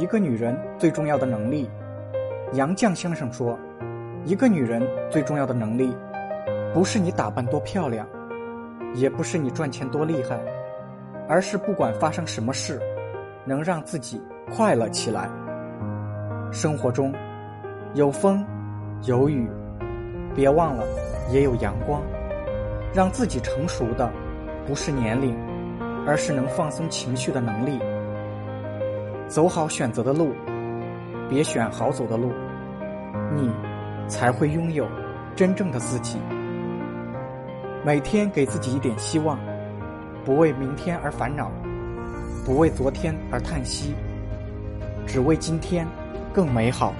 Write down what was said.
一个女人最重要的能力，杨绛先生说，一个女人最重要的能力，不是你打扮多漂亮，也不是你赚钱多厉害，而是不管发生什么事，能让自己快乐起来。生活中有风，有雨，别忘了也有阳光。让自己成熟的，不是年龄，而是能放松情绪的能力。走好选择的路，别选好走的路，你才会拥有真正的自己。每天给自己一点希望，不为明天而烦恼，不为昨天而叹息，只为今天更美好。